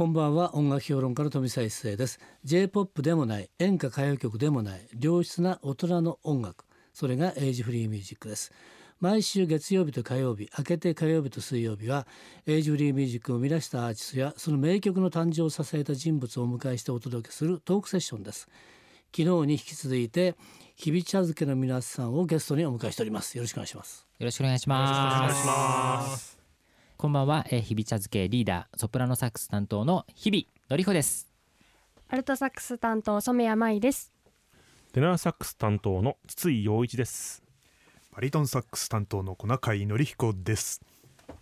こんばんは。音楽評論家の富澤一世です。J-POP でもない演歌歌謡曲でもない良質な大人の音楽。それがエイジフリーミュージックです。毎週月曜日と火曜日明けて火曜日と水曜日はエイジフリーミュージックを生み出したアーティストやその名曲の誕生を支えた人物をお迎えしてお届けするトークセッションです。昨日に引き続いて日々茶漬けの皆さんをゲストにお迎えしております。よろしくお願いします。よろしくお願いしますこんばんは、えー、日々茶漬けリーダーソプラノサックス担当の日々のりほです。アルトサックス担当染谷舞です。テナーサックス担当の筒井陽一です。バリトンサックス担当の小中井紀彦です。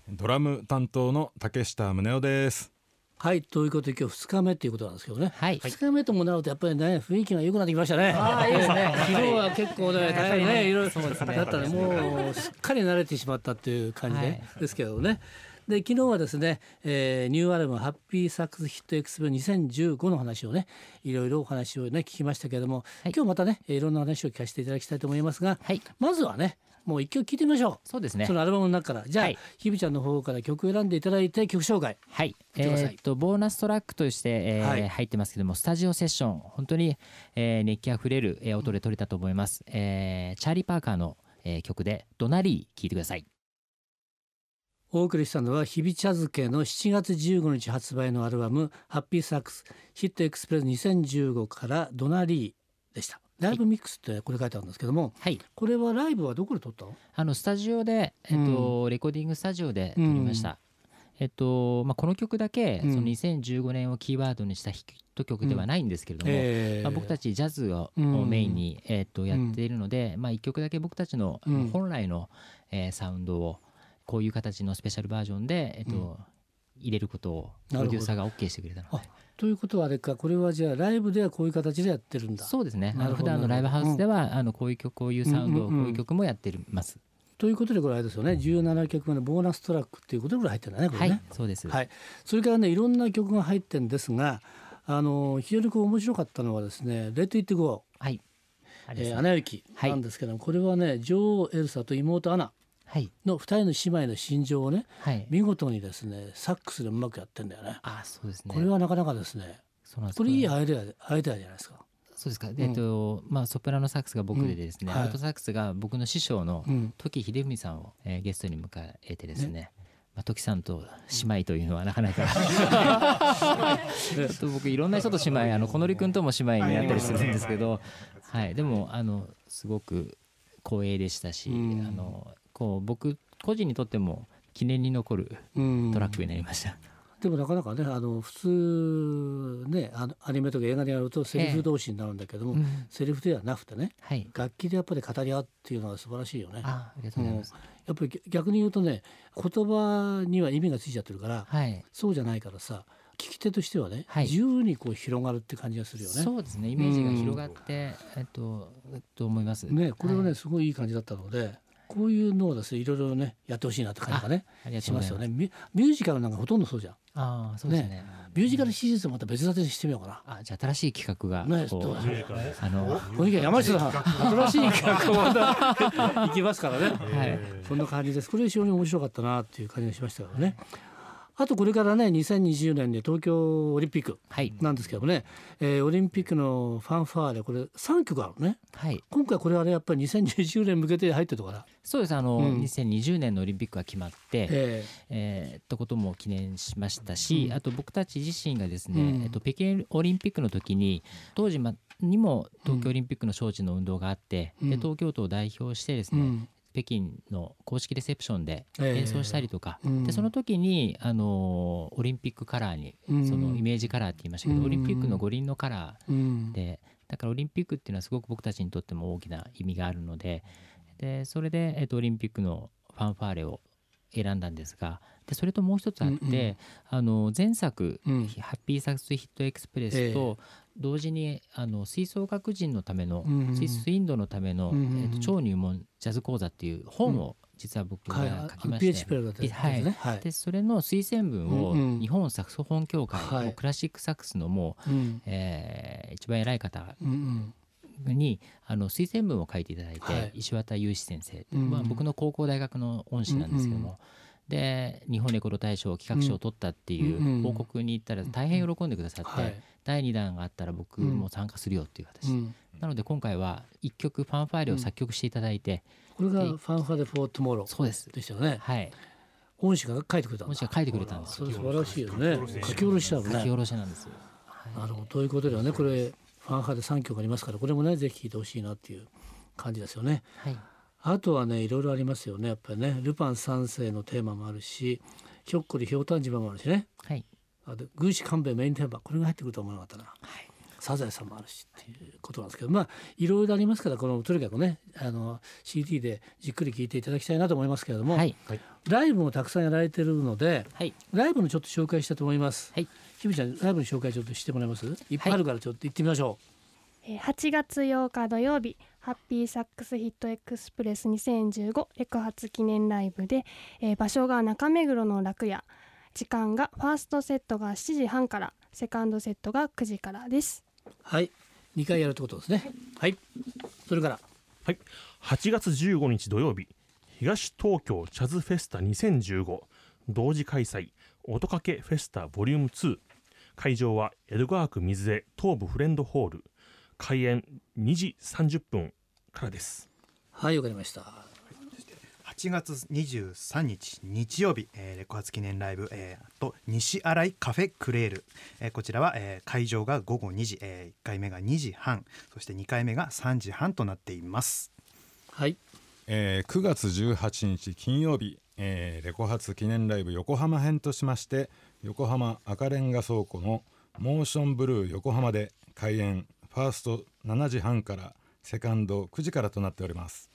ドラム担当の竹下宗男です。はいということで今日2日目ということなんですけどね、はい、2日目ともなるとやっぱりね雰囲気が良くなってきましたね。ああいいですね。昨日は結構ね大変ねいろいろそうですね。だったね。もうすっかり慣れてしまったっていう感じで、はい。ですけどねで昨日はですね、えーニューアルバム「ハッピーサックスヒットエクスプレ2015」の話をねいろいろお話をね聞きましたけれども、はい。今日またねいろんな話を聞かせていただきたいと思いますが、はい。まずはねもう一曲聴いてみましょう。そうですね。そのアルバムの中から。じゃあ、はい。ひびちゃんの方から曲を選んでいただいて曲紹介。はい、えーっとボーナストラックとして、えーはい。入ってますけどもスタジオセッション本当に、えー熱気あふれる、えー音で撮れたと思います、えーチャーリー・パーカーの、えー曲で「ドナリー」聴いてくださいお送りしたのは日々茶漬けの7月15日発売のアルバム「ハッピーサックスヒットエクスプレス2015」から「ドナリー」でした。ライブミックスってこれ書いてあるんですけどもはい。これはライブはどこで撮ったの？あのスタジオで、えっとレコーディングスタジオで撮りました、えっとまあ、この曲だけ、うん。その2015年をキーワードにしたヒット曲ではないんですけれども、えー。まあ、僕たちジャズをうん。メインに、えー、とやっているので、まあ、1曲だけ僕たちのうん。本来の、えーサウンドをこういう形のスペシャルバージョンで、えーと入れることをプロデューサーが OK してくれたの。でということはあれかこれはじゃあライブではこういう形でやってるんだ。そうですね。あの普段のライブハウスでは、あのこういう曲こういうサウンド、うんうんうん。こういう曲もやってます、ということでこれあれですよね。17曲目のボーナストラックっていうことでこれ入ってるんだねこれね、はいそうです、はい、それからねいろんな曲が入ってるんですがあの非常にこう面白かったのはですね「レッド・イット・ゴはい。あー」れですね。えーアナ雪はいなんですけども、これはね女王エルサと妹アナ。はいの2人の姉妹の心情をねはい。見事にですねサックスでうまくやってんだよね。あそうですね。これはなかなかですねそうなんです。これいいアイデアアイデアじゃないですか。そうですか、えっとまあ、ソプラノサックスが僕でですね、うん。はい。アルトサックスが僕の師匠のうん。時秀文さんを、えーゲストに迎えてですねまあ、時さんと姉妹というのはなかなか と僕いろんな人と姉妹あの小則君とも姉妹になったりするんですけど、はい、でもあのすごく光栄でしたし、うん。あのこう僕個人にとっても記念に残るうんトラックになりました。でもなかなかねあの普通ねあのアニメとか映画でやるとセリフ同士になるんだけども、うんセリフではなくてねはい楽器でやっぱり語り合うっていうのは素晴らしいよね。あありがとうございます。やっぱり逆に言うとね言葉には意味がついちゃってるから、はいそうじゃないからさ聞き手としてはね、はい自由にこう広がるって感じがするよね。そうですねイメージが広がって、えっとと思います。ねこれはね、はいすごいいい感じだったのでこういうのをですねいろいろねやってほしいなって感じがねありがしますよね。ミュミュージカルなんかほとんどそうじゃん。ああそうですね。ミュージカルシリーズまた別立てにしてみようかあじゃあ新しい企画がな。ねこうどうあのこの山下さん新しい企画をまた行きますからね。はいそんな感じです。これ非常に面白かったなっていう感じがしましたからね。あとこれからね2020年で東京オリンピックはい。なんですけどもね、えーオリンピックのファンファーレこれ3曲あるのね。はい。今回これはねやっぱり2020年向けて入ってるとから、そうです。あの、うん。2020年のオリンピックが決まって、ええ。ー、ってことも記念しましたし、うん。あと僕たち自身がですね、うん。えっと、北京オリンピックの時に当時まにも東京オリンピックの招致の運動があって、うん。で東京都を代表してですね、うん北京の公式レセプションでええ。演奏したりとか、うん。でその時にあのオリンピックカラーに、うん。そのイメージカラーって言いましたけど、うん。オリンピックの五輪のカラうん。ーでだからオリンピックっていうのはすごく僕たちにとっても大きな意味があるので。でそれで、えっと、オリンピックのファンファーレを選んだんですが。でそれともう一つあって、うんうん。あの前作、うん。ハッピーサックスヒットエクスプレスと同時にあの吹奏楽人のための、うんうんスイスインドのための、うんうんうん。えっと超入門ジャズ講座っていう本を実は僕はいが書きまして、出てはいね。はい。でそれの推薦文をうんうん。日本サクソフォン協会、うクラシックサックスのもう、うん。えー一番偉い方うんうん。にあの推薦文を書いていただいて、はい。石渡雄志先生、うんまあ、僕の高校大学の恩師なんですけども、で日本レコード大賞企画賞を取ったっていう報告に行ったら大変喜んでくださって、はい。第2弾があったら僕も参加するよっていう形、うん。なので今回は1曲ファンファーレを作曲していただいて、これがファンファでフォートモロそうです。でしたよね。はい。恩師が書いてくれた恩師が書いてくれたんです。素晴らしいよね。書き下ろしだもんね。書き下ろしなんですよ。なるほど。ということではねこれファン派で3曲ありますからこれもねぜひ聴いてほしいなっていう感じですよね。はいあとはねいろいろありますよね。やっぱりねルパン三世のテーマもあるしひょっこりひょうたん島もあるしね。はい。あと軍師官兵衛メインテーマこれが入ってくるとは思わなかったな、サザエさんもあるしっていうことなんですけどまあいろいろありますからこのとにかくねあの CD でじっくり聴いていただきたいなと思いますけれども、はい。ライブもたくさんやられてるのではい。ライブのちょっと紹介したいと思います。はい。ひびちゃんライブの紹介ちょっとしてもらえます？い。っぱいあるからちょっと行ってみましょえー8月8日土曜日ハッピーサックスヒットエクスプレス2015レコ発記念ライブで、えー場所が中目黒の楽屋。時間がファーストセットが7時半からセカンドセットが9時からです。う。はい。2回やるってことですね。はい。それから。はい、8月15日土曜日東東京ジャズフェスタ2015同時開催音かけフェスタボリューム2会場は江戸川区水江東部フレンドホール。開演2時30分からです。はいわかりました。8月23日日曜日、えーレコ発記念ライブ、えーと西新井カフェクレール、えーこちらは、えー会場が午後2時、え1回目が2時半そして2回目が3時半となっています。はい。えー9月18日金曜日、えーレコ発記念ライブ横浜編としまして横浜赤レンガ倉庫のモーションブルー横浜で開演。ファースト7時半からセカンド9時からとなっております。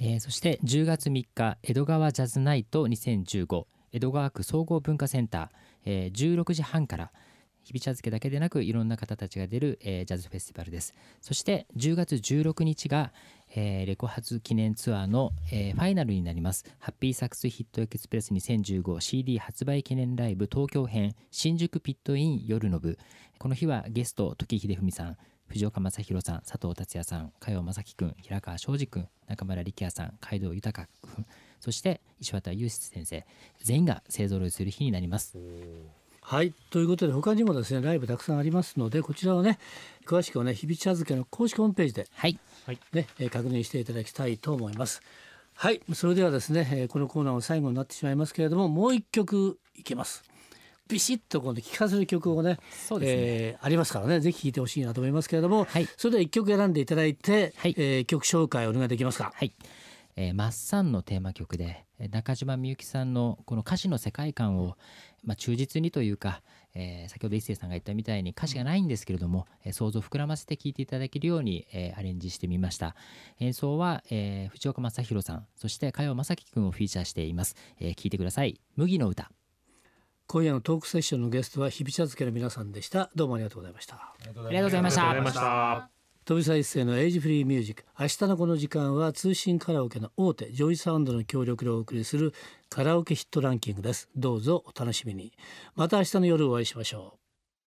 えーそして10月3日江戸川ジャズナイト2015江戸川区総合文化センター、えー16時半から日比茶漬けだけでなくいろんな方たちが出る、えージャズフェスティバルです。そして10月16日が、えーレコ発記念ツアーの、えーファイナルになります。ハッピーサックスヒットエクスプレス 2015CD 発売記念ライブ東京編新宿ピットイン夜の部。この日はゲスト時秀文さん。藤岡正宏さん佐藤達也さん加山正樹君平川昌司君中村力也さん海道豊君そして石渡雄志先生。全員が勢ぞろいする日になります。はい。ということで他にもですねライブたくさんありますのでこちらをね詳しくはね日々茶漬けの公式ホームページではい。ね、えー確認していただきたいと思います。はい、それではですね、えーこのコーナーの最後になってしまいますけれども、もう一曲いけます。ビシッとこうね聴かせる曲をね、そうですね。えーありますからね、ぜひ聴いてほしいなと思いますけれども、はい。それでは一曲選んでいただいて、はい。えー曲紹介お願いできますか？はい、えーマッサンのテーマ曲でえー中島みゆきさんのこの歌詞の世界観を、まあ、忠実にというか、えー先ほど一誠さんが言ったみたいに歌詞がないんですけれども、えー想像を膨らませて聴いていただけるように、えーアレンジしてみました。演奏は、えー藤岡正宏さんそして加山正樹君をフィーチャーしています、えー、聴いてください「麦の歌」今夜のトークセッションのゲストは日比茶漬けの皆さんでした。どうもありがとうございました。ありがとうございました。飛沢一世のエイジフリーミュージック。明日のこの時間は通信カラオケの大手 JOYSOUND の協力でお送りするカラオケヒットランキングです。どうぞお楽しみに。また明日の夜お会いしましょう